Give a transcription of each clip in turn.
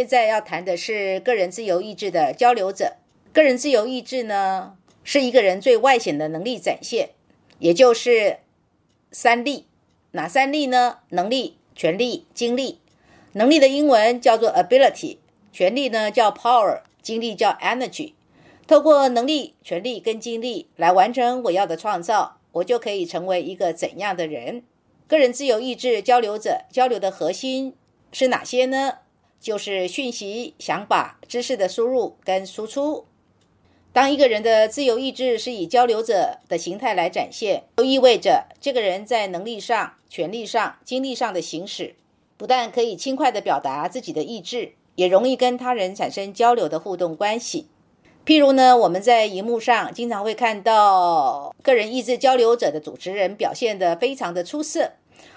现在要谈的是个人自由意志的交流者。个人自由意志呢，是一个人最外显的能力展现，也就是三力。哪三力呢？能力、权力、精力。能力的英文叫做 ability，权力呢叫 power，精力叫 energy。透过能力、权力跟精力来完成我要的创造，我就可以成为一个怎样的人？个人自由意志交流者交流的核心是哪些呢？就是讯息、想法、知识的输入跟输出。当一个人的自由意志是以交流者的形态来展现，就意味着这个人在能力上、权力上、精力上的行使，不但可以轻快地表达自己的意志，也容易跟他人产生交流的互动关系。譬如呢，我们在荧幕上经常会看到个人意志交流者的主持人表现得非常的出色。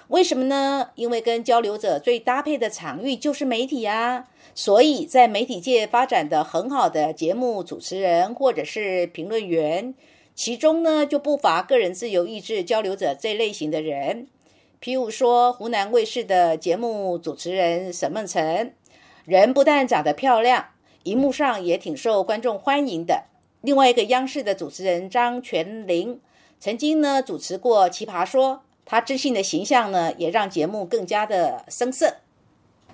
为什么呢？因为跟交流者最搭配的场域就是媒体啊，所以在媒体界发展的很好的节目主持人或者是评论员，其中呢就不乏个人自由意志交流者这类型的人。譬如说，湖南卫视的节目主持人沈梦辰，人不但长得漂亮，荧幕上也挺受观众欢迎的。另外一个央视的主持人张泉灵，曾经呢主持过《奇葩说》。他自信的形象呢，也让节目更加的生色。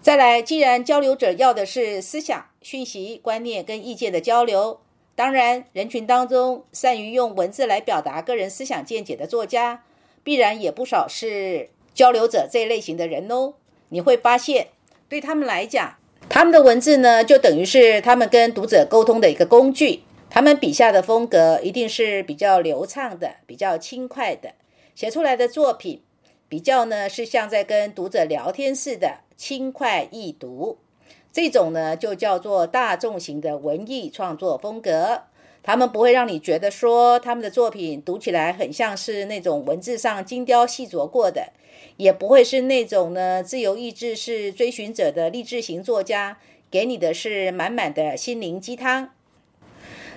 再来，既然交流者要的是思想、讯息、观念跟意见的交流，当然，人群当中善于用文字来表达个人思想见解的作家，必然也不少是交流者这一类型的人哦。你会发现，对他们来讲，他们的文字呢，就等于是他们跟读者沟通的一个工具。他们笔下的风格一定是比较流畅的，比较轻快的。写出来的作品比较呢，是像在跟读者聊天似的，轻快易读。这种呢，就叫做大众型的文艺创作风格。他们不会让你觉得说他们的作品读起来很像是那种文字上精雕细琢过的，也不会是那种呢自由意志是追寻者的励志型作家，给你的是满满的心灵鸡汤。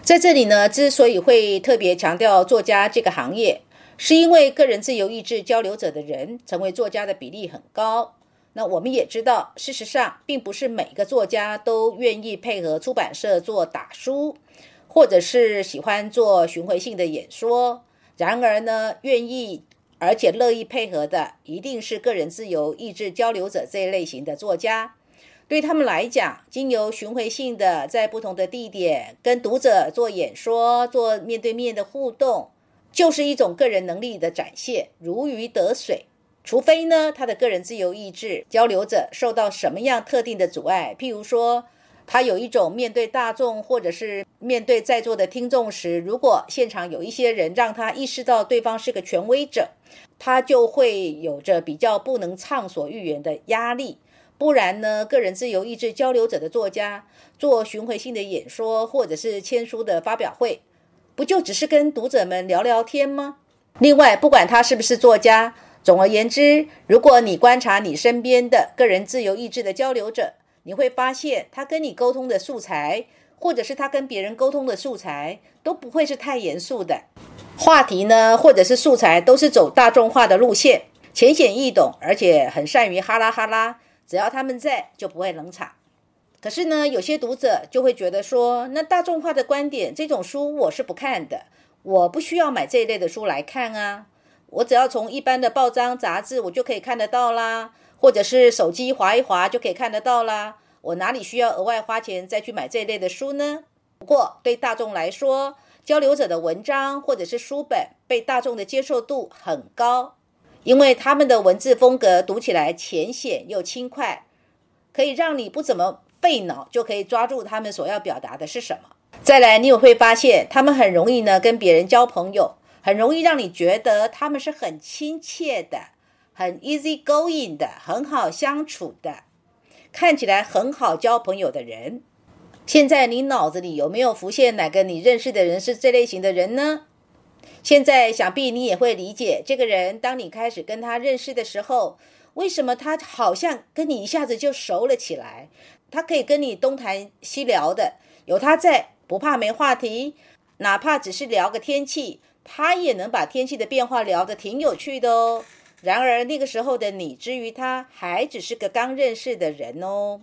在这里呢，之所以会特别强调作家这个行业。是因为个人自由意志交流者的人成为作家的比例很高。那我们也知道，事实上并不是每个作家都愿意配合出版社做打书，或者是喜欢做巡回性的演说。然而呢，愿意而且乐意配合的，一定是个人自由意志交流者这一类型的作家。对他们来讲，经由巡回性的在不同的地点跟读者做演说、做面对面的互动。就是一种个人能力的展现，如鱼得水。除非呢，他的个人自由意志交流者受到什么样特定的阻碍，譬如说，他有一种面对大众或者是面对在座的听众时，如果现场有一些人让他意识到对方是个权威者，他就会有着比较不能畅所欲言的压力。不然呢，个人自由意志交流者的作家做巡回性的演说或者是签书的发表会。不就只是跟读者们聊聊天吗？另外，不管他是不是作家，总而言之，如果你观察你身边的个人自由意志的交流者，你会发现他跟你沟通的素材，或者是他跟别人沟通的素材，都不会是太严肃的话题呢，或者是素材都是走大众化的路线，浅显易懂，而且很善于哈拉哈拉。只要他们在，就不会冷场。可是呢，有些读者就会觉得说，那大众化的观点这种书我是不看的，我不需要买这一类的书来看啊，我只要从一般的报章杂志我就可以看得到啦，或者是手机划一划就可以看得到啦，我哪里需要额外花钱再去买这一类的书呢？不过对大众来说，交流者的文章或者是书本被大众的接受度很高，因为他们的文字风格读起来浅显又轻快，可以让你不怎么。费脑就可以抓住他们所要表达的是什么。再来，你也会发现他们很容易呢跟别人交朋友，很容易让你觉得他们是很亲切的、很 easy going 的、很好相处的，看起来很好交朋友的人。现在你脑子里有没有浮现哪个你认识的人是这类型的人呢？现在想必你也会理解，这个人当你开始跟他认识的时候，为什么他好像跟你一下子就熟了起来？他可以跟你东谈西聊的，有他在，不怕没话题。哪怕只是聊个天气，他也能把天气的变化聊得挺有趣的哦。然而那个时候的你，之于他还只是个刚认识的人哦。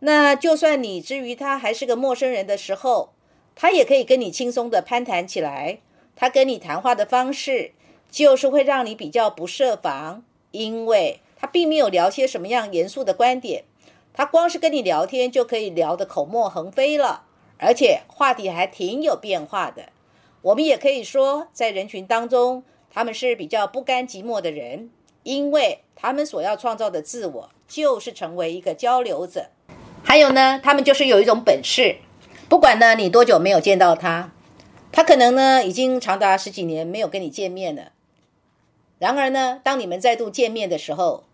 那就算你之于他还是个陌生人的时候，他也可以跟你轻松的攀谈起来。他跟你谈话的方式，就是会让你比较不设防，因为他并没有聊些什么样严肃的观点，他光是跟你聊天就可以聊得口沫横飞了，而且话题还挺有变化的。我们也可以说，在人群当中，他们是比较不甘寂寞的人，因为他们所要创造的自我就是成为一个交流者。还有呢，他们就是有一种本事，不管呢你多久没有见到他，他可能呢已经长达十几年没有跟你见面了。然而呢，当你们再度见面的时候，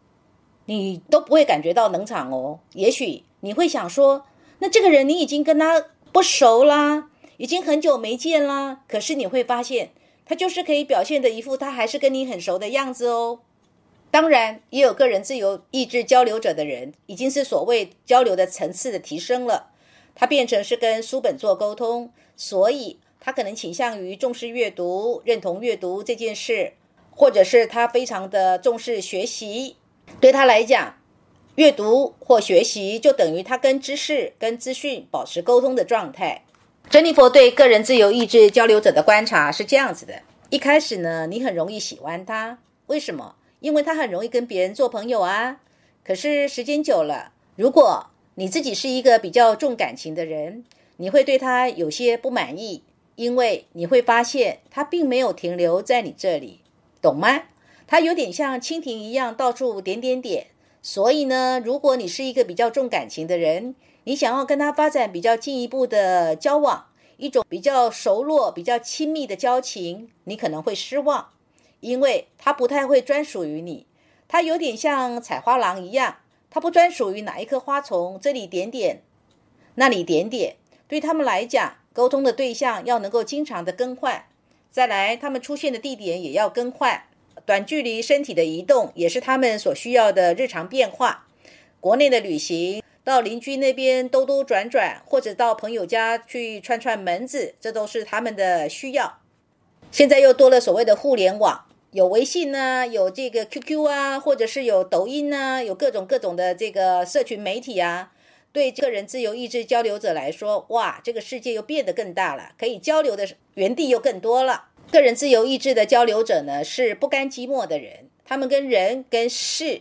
你都不会感觉到冷场哦。也许你会想说，那这个人你已经跟他不熟啦。已经很久没见啦，可是你会发现，他就是可以表现的一副他还是跟你很熟的样子哦。当然，也有个人自由意志交流者的人，已经是所谓交流的层次的提升了，他变成是跟书本做沟通，所以他可能倾向于重视阅读，认同阅读这件事，或者是他非常的重视学习，对他来讲，阅读或学习就等于他跟知识、跟资讯保持沟通的状态。珍妮佛对个人自由意志交流者的观察是这样子的：一开始呢，你很容易喜欢他，为什么？因为他很容易跟别人做朋友啊。可是时间久了，如果你自己是一个比较重感情的人，你会对他有些不满意，因为你会发现他并没有停留在你这里，懂吗？他有点像蜻蜓一样到处点点点。所以呢，如果你是一个比较重感情的人，你想要跟他发展比较进一步的交往，一种比较熟络、比较亲密的交情，你可能会失望，因为他不太会专属于你。他有点像采花郎一样，他不专属于哪一棵花丛，这里点点，那里点点。对他们来讲，沟通的对象要能够经常的更换，再来，他们出现的地点也要更换。短距离身体的移动也是他们所需要的日常变化。国内的旅行。到邻居那边兜兜转转，或者到朋友家去串串门子，这都是他们的需要。现在又多了所谓的互联网，有微信呢，有这个 QQ 啊，或者是有抖音呢，有各种各种的这个社群媒体啊。对个人自由意志交流者来说，哇，这个世界又变得更大了，可以交流的原地又更多了。个人自由意志的交流者呢，是不甘寂寞的人，他们跟人跟事，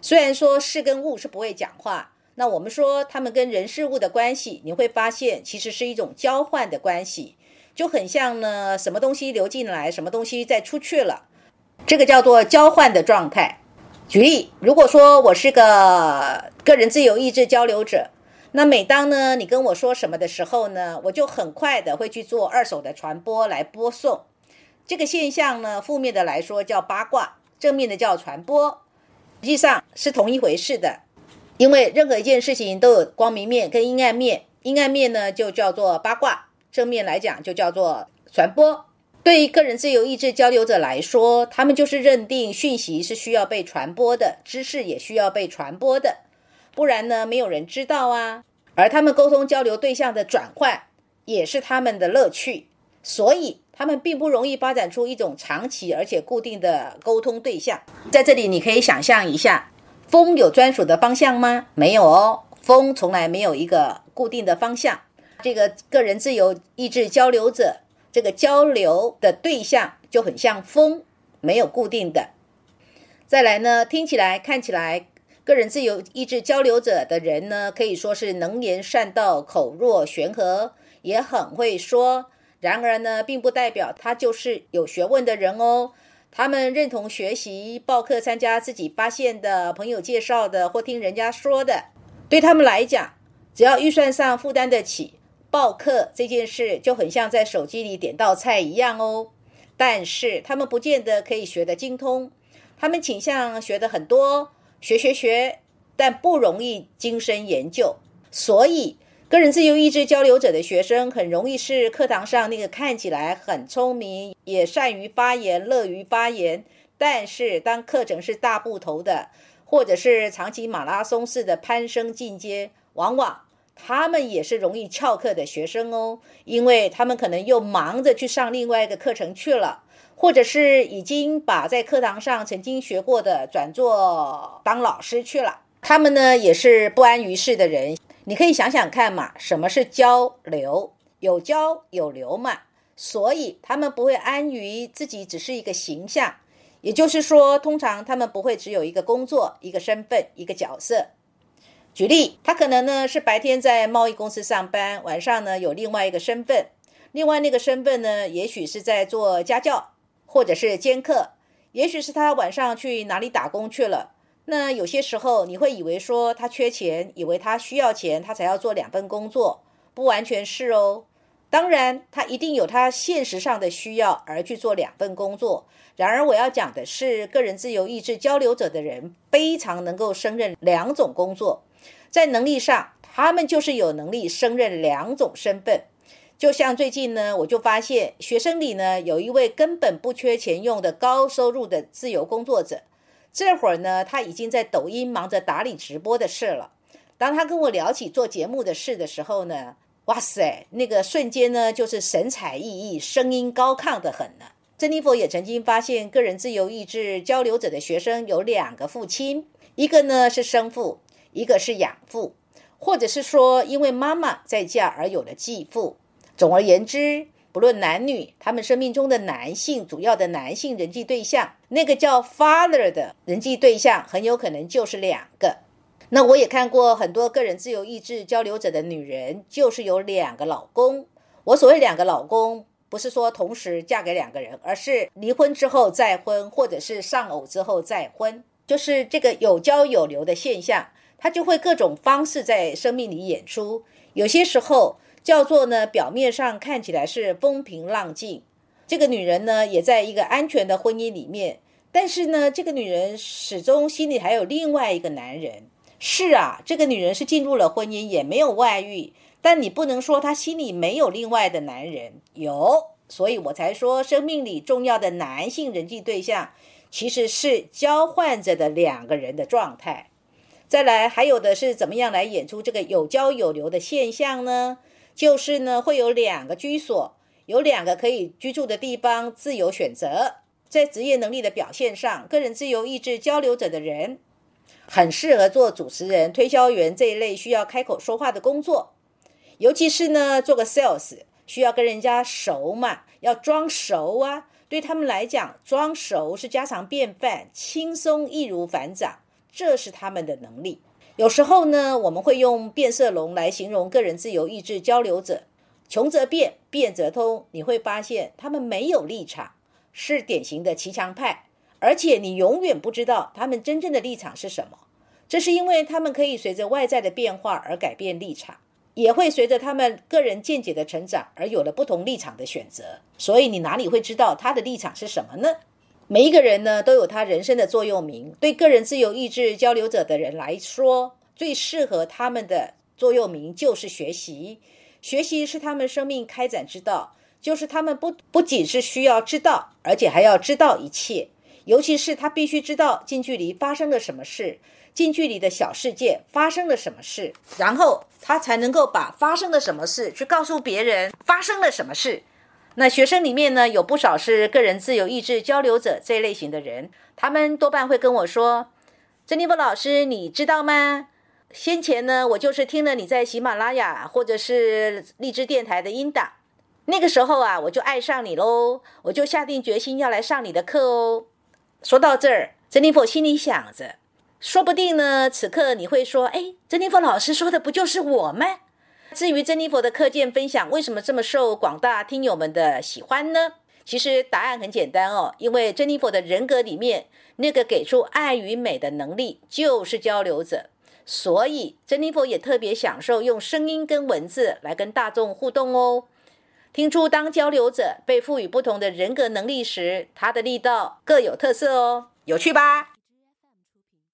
虽然说事跟物是不会讲话。那我们说，他们跟人事物的关系，你会发现其实是一种交换的关系，就很像呢，什么东西流进来，什么东西再出去了，这个叫做交换的状态。举例，如果说我是个个人自由意志交流者，那每当呢你跟我说什么的时候呢，我就很快的会去做二手的传播来播送。这个现象呢，负面的来说叫八卦，正面的叫传播，实际上是同一回事的。因为任何一件事情都有光明面跟阴暗面，阴暗面呢就叫做八卦，正面来讲就叫做传播。对于个人自由意志交流者来说，他们就是认定讯息是需要被传播的，知识也需要被传播的，不然呢没有人知道啊。而他们沟通交流对象的转换也是他们的乐趣，所以他们并不容易发展出一种长期而且固定的沟通对象。在这里你可以想象一下。风有专属的方向吗？没有哦，风从来没有一个固定的方向。这个个人自由意志交流者，这个交流的对象就很像风，没有固定的。再来呢，听起来、看起来，个人自由意志交流者的人呢，可以说是能言善道、口若悬河，也很会说。然而呢，并不代表他就是有学问的人哦。他们认同学习、报课、参加自己发现的、朋友介绍的或听人家说的。对他们来讲，只要预算上负担得起，报课这件事就很像在手机里点道菜一样哦。但是他们不见得可以学得精通，他们倾向学的很多，学学学，但不容易精深研究。所以。个人自由意志交流者的学生很容易是课堂上那个看起来很聪明，也善于发言、乐于发言，但是当课程是大部头的，或者是长期马拉松式的攀升进阶，往往他们也是容易翘课的学生哦，因为他们可能又忙着去上另外一个课程去了，或者是已经把在课堂上曾经学过的转做当老师去了。他们呢也是不安于世的人。你可以想想看嘛，什么是交流？有交有流嘛，所以他们不会安于自己只是一个形象。也就是说，通常他们不会只有一个工作、一个身份、一个角色。举例，他可能呢是白天在贸易公司上班，晚上呢有另外一个身份，另外那个身份呢，也许是在做家教，或者是兼课，也许是他晚上去哪里打工去了。那有些时候你会以为说他缺钱，以为他需要钱，他才要做两份工作，不完全是哦。当然，他一定有他现实上的需要而去做两份工作。然而，我要讲的是，个人自由意志交流者的人非常能够胜任两种工作，在能力上，他们就是有能力胜任两种身份。就像最近呢，我就发现学生里呢有一位根本不缺钱用的高收入的自由工作者，这会儿呢他已经在抖音忙着打理直播的事了。当他跟我聊起做节目的事的时候呢，哇塞，那个瞬间呢，就是神采奕奕，声音高亢的很呢。珍妮佛也曾经发现，个人自由意志交流者的学生有两个父亲，一个呢是生父，一个是养父，或者是说因为妈妈在嫁而有了继父。总而言之，不论男女，他们生命中的男性主要的男性人际对象，那个叫 father 的人际对象，很有可能就是两个。那我也看过很多个人自由意志交流者的女人，就是有两个老公。我所谓两个老公，不是说同时嫁给两个人，而是离婚之后再婚，或者是丧偶之后再婚，就是这个有交有流的现象，它就会各种方式在生命里演出。有些时候叫做呢，表面上看起来是风平浪静，这个女人呢也在一个安全的婚姻里面，但是呢，这个女人始终心里还有另外一个男人。是啊，这个女人是进入了婚姻，也没有外遇，但你不能说她心里没有另外的男人，有，所以我才说生命里重要的男性人际对象其实是交换着的两个人的状态。再来，还有的是怎么样来演出这个有交有流的现象呢？就是呢，会有两个居所，有两个可以居住的地方，自由选择。在职业能力的表现上，个人自由意志交流者的人。很适合做主持人、推销员这一类需要开口说话的工作，尤其是呢，做个 sales 需要跟人家熟嘛，要装熟啊。对他们来讲，装熟是家常便饭，轻松易如反掌，这是他们的能力。有时候呢，我们会用变色龙来形容个人自由意志交流者，穷则变，变则通。你会发现他们没有立场，是典型的骑墙派。而且你永远不知道他们真正的立场是什么，这是因为他们可以随着外在的变化而改变立场，也会随着他们个人见解的成长而有了不同立场的选择。所以你哪里会知道他的立场是什么呢？每一个人呢都有他人生的座右铭。对个人自由意志交流者的人来说，最适合他们的座右铭就是学习。学习是他们生命开展之道，就是他们不不仅是需要知道，而且还要知道一切。尤其是他必须知道近距离发生了什么事，近距离的小世界发生了什么事，然后他才能够把发生了什么事去告诉别人发生了什么事。那学生里面呢，有不少是个人自由意志交流者这一类型的人，他们多半会跟我说：“珍妮弗老师，你知道吗？先前呢，我就是听了你在喜马拉雅或者是荔枝电台的音档，那个时候啊，我就爱上你喽，我就下定决心要来上你的课哦。”说到这儿，珍妮佛心里想着，说不定呢，此刻你会说：“哎，珍妮佛老师说的不就是我吗？”至于珍妮佛的课件分享为什么这么受广大听友们的喜欢呢？其实答案很简单哦，因为珍妮佛的人格里面那个给出爱与美的能力就是交流者，所以珍妮佛也特别享受用声音跟文字来跟大众互动哦。听出，当交流者被赋予不同的人格能力时，他的力道各有特色哦，有趣吧？